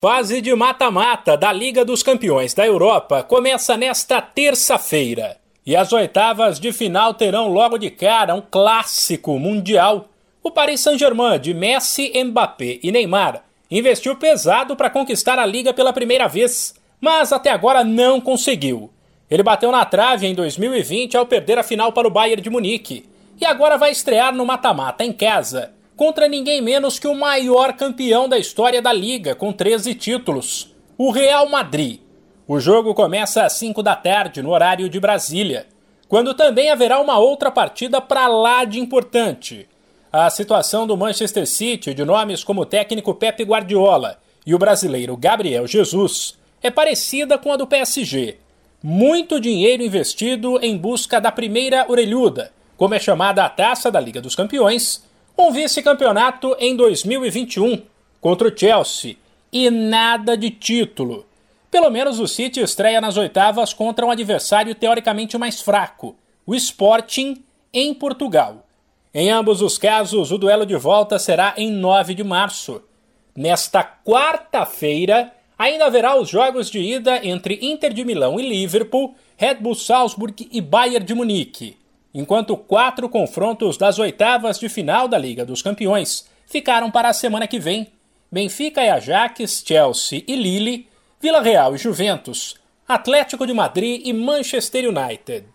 Fase de mata-mata da Liga dos Campeões da Europa começa nesta terça-feira. E as oitavas de final terão logo de cara um clássico mundial. O Paris Saint-Germain de Messi, Mbappé e Neymar investiu pesado para conquistar a liga pela primeira vez, mas até agora não conseguiu. Ele bateu na trave em 2020 ao perder a final para o Bayern de Munique e agora vai estrear no mata-mata em casa contra ninguém menos que o maior campeão da história da liga, com 13 títulos, o Real Madrid. O jogo começa às 5 da tarde, no horário de Brasília, quando também haverá uma outra partida para lá de importante. A situação do Manchester City, de nomes como o técnico Pepe Guardiola e o brasileiro Gabriel Jesus, é parecida com a do PSG. Muito dinheiro investido em busca da primeira orelhuda, como é chamada a taça da Liga dos Campeões, um vice-campeonato em 2021 contra o Chelsea e nada de título. Pelo menos o City estreia nas oitavas contra um adversário teoricamente mais fraco, o Sporting, em Portugal. Em ambos os casos, o duelo de volta será em 9 de março. Nesta quarta-feira, ainda haverá os jogos de ida entre Inter de Milão e Liverpool, Red Bull Salzburg e Bayern de Munique enquanto quatro confrontos das oitavas de final da Liga dos Campeões ficaram para a semana que vem. Benfica e Ajax, Chelsea e Lille, Vila Real e Juventus, Atlético de Madrid e Manchester United.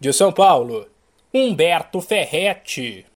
De São Paulo, Humberto Ferretti.